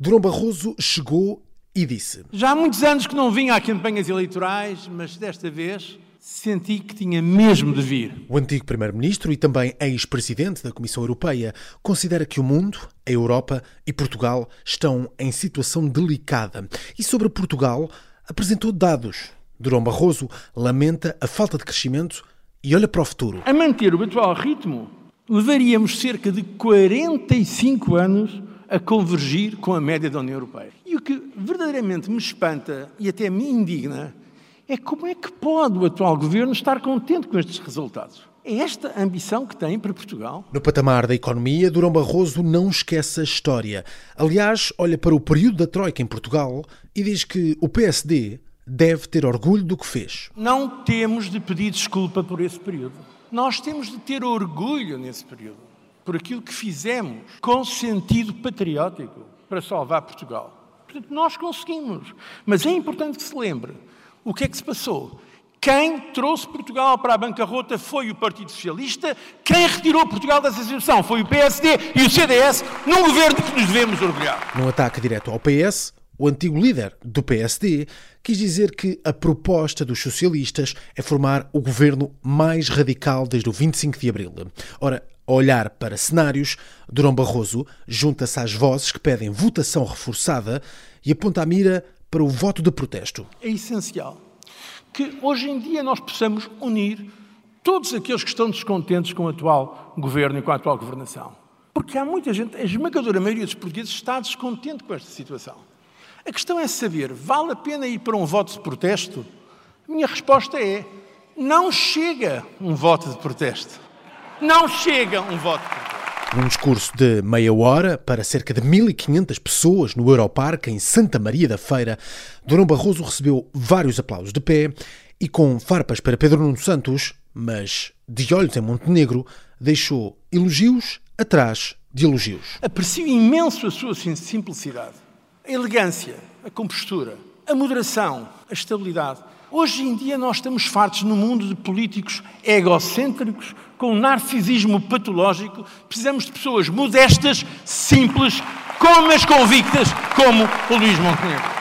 Durão Barroso chegou e disse: Já há muitos anos que não vinha a campanhas eleitorais, mas desta vez senti que tinha mesmo de vir. O antigo Primeiro-Ministro e também ex-presidente da Comissão Europeia considera que o mundo, a Europa e Portugal estão em situação delicada. E sobre Portugal, apresentou dados. Durão Barroso lamenta a falta de crescimento e olha para o futuro. A manter o atual ritmo, levaríamos cerca de 45 anos a convergir com a média da União Europeia. E o que verdadeiramente me espanta e até me indigna é como é que pode o atual governo estar contente com estes resultados. É esta a ambição que tem para Portugal? No patamar da economia, Durão Barroso não esquece a história. Aliás, olha para o período da Troika em Portugal e diz que o PSD deve ter orgulho do que fez. Não temos de pedir desculpa por esse período. Nós temos de ter orgulho nesse período, por aquilo que fizemos com sentido patriótico para salvar Portugal. Portanto, nós conseguimos. Mas é importante que se lembre o que é que se passou. Quem trouxe Portugal para a bancarrota foi o Partido Socialista, quem retirou Portugal dessa situação foi o PSD e o CDS, num governo que nos devemos orgulhar. Num ataque direto ao PS, o antigo líder do PSD quis dizer que a proposta dos socialistas é formar o governo mais radical desde o 25 de abril. Ora, a olhar para cenários, Durão Barroso junta-se às vozes que pedem votação reforçada e aponta a mira para o voto de protesto. É essencial que hoje em dia nós possamos unir todos aqueles que estão descontentes com o atual governo e com a atual governação. Porque há muita gente, a esmagadora maioria dos portugueses está descontente com esta situação. A questão é saber, vale a pena ir para um voto de protesto? A minha resposta é, não chega um voto de protesto. Não chega um voto. Num discurso de meia hora para cerca de 1.500 pessoas no Europarque, em Santa Maria da Feira, Durão Barroso recebeu vários aplausos de pé e, com farpas para Pedro Nuno Santos, mas de olhos em Montenegro, deixou elogios atrás de elogios. Aprecio imenso a sua simplicidade a elegância, a compostura, a moderação, a estabilidade. Hoje em dia nós estamos fartos no mundo de políticos egocêntricos, com narcisismo patológico. Precisamos de pessoas modestas, simples, como as convictas, como o Luís Montenegro.